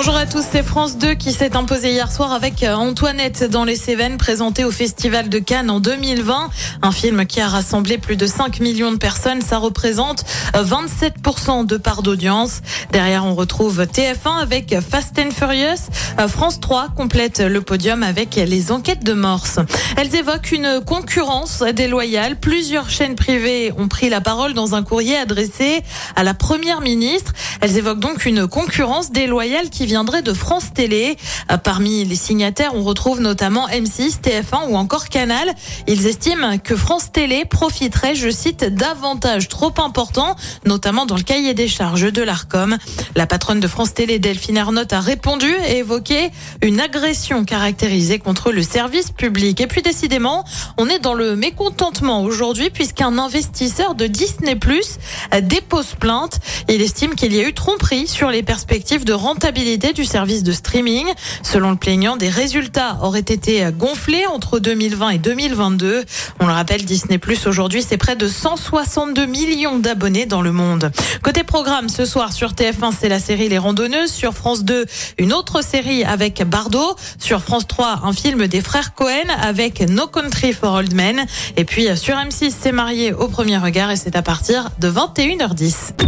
Bonjour à tous, c'est France 2 qui s'est imposé hier soir avec euh, Antoinette dans les Cévennes, présenté au Festival de Cannes en 2020. Un film qui a rassemblé plus de 5 millions de personnes. Ça représente 27% de part d'audience. Derrière, on retrouve TF1 avec Fast and Furious. Euh, France 3 complète le podium avec les enquêtes de Morse. Elles évoquent une concurrence déloyale. Plusieurs chaînes privées ont pris la parole dans un courrier adressé à la première ministre. Elles évoquent donc une concurrence déloyale qui viendrait de France Télé. Euh, Parmi les signataires, on retrouve notamment M6, TF1 ou encore Canal. Ils estiment que France Télé profiterait, je cite, d'avantages trop importants, notamment dans le cahier des charges de l'ARCOM. La patronne de France Télé, Delphine Ernotte, a répondu et évoqué une agression caractérisée contre le service public. Et puis décidément, on est dans le mécontentement aujourd'hui puisqu'un investisseur de Disney Plus dépose plainte. Il estime qu'il y a eu sur les perspectives de rentabilité du service de streaming. Selon le plaignant, des résultats auraient été gonflés entre 2020 et 2022. On le rappelle, Disney Plus aujourd'hui, c'est près de 162 millions d'abonnés dans le monde. Côté programme, ce soir sur TF1, c'est la série Les Randonneuses. Sur France 2, une autre série avec Bardot. Sur France 3, un film des frères Cohen avec No Country for Old Men. Et puis sur M6, c'est marié au premier regard et c'est à partir de 21h10.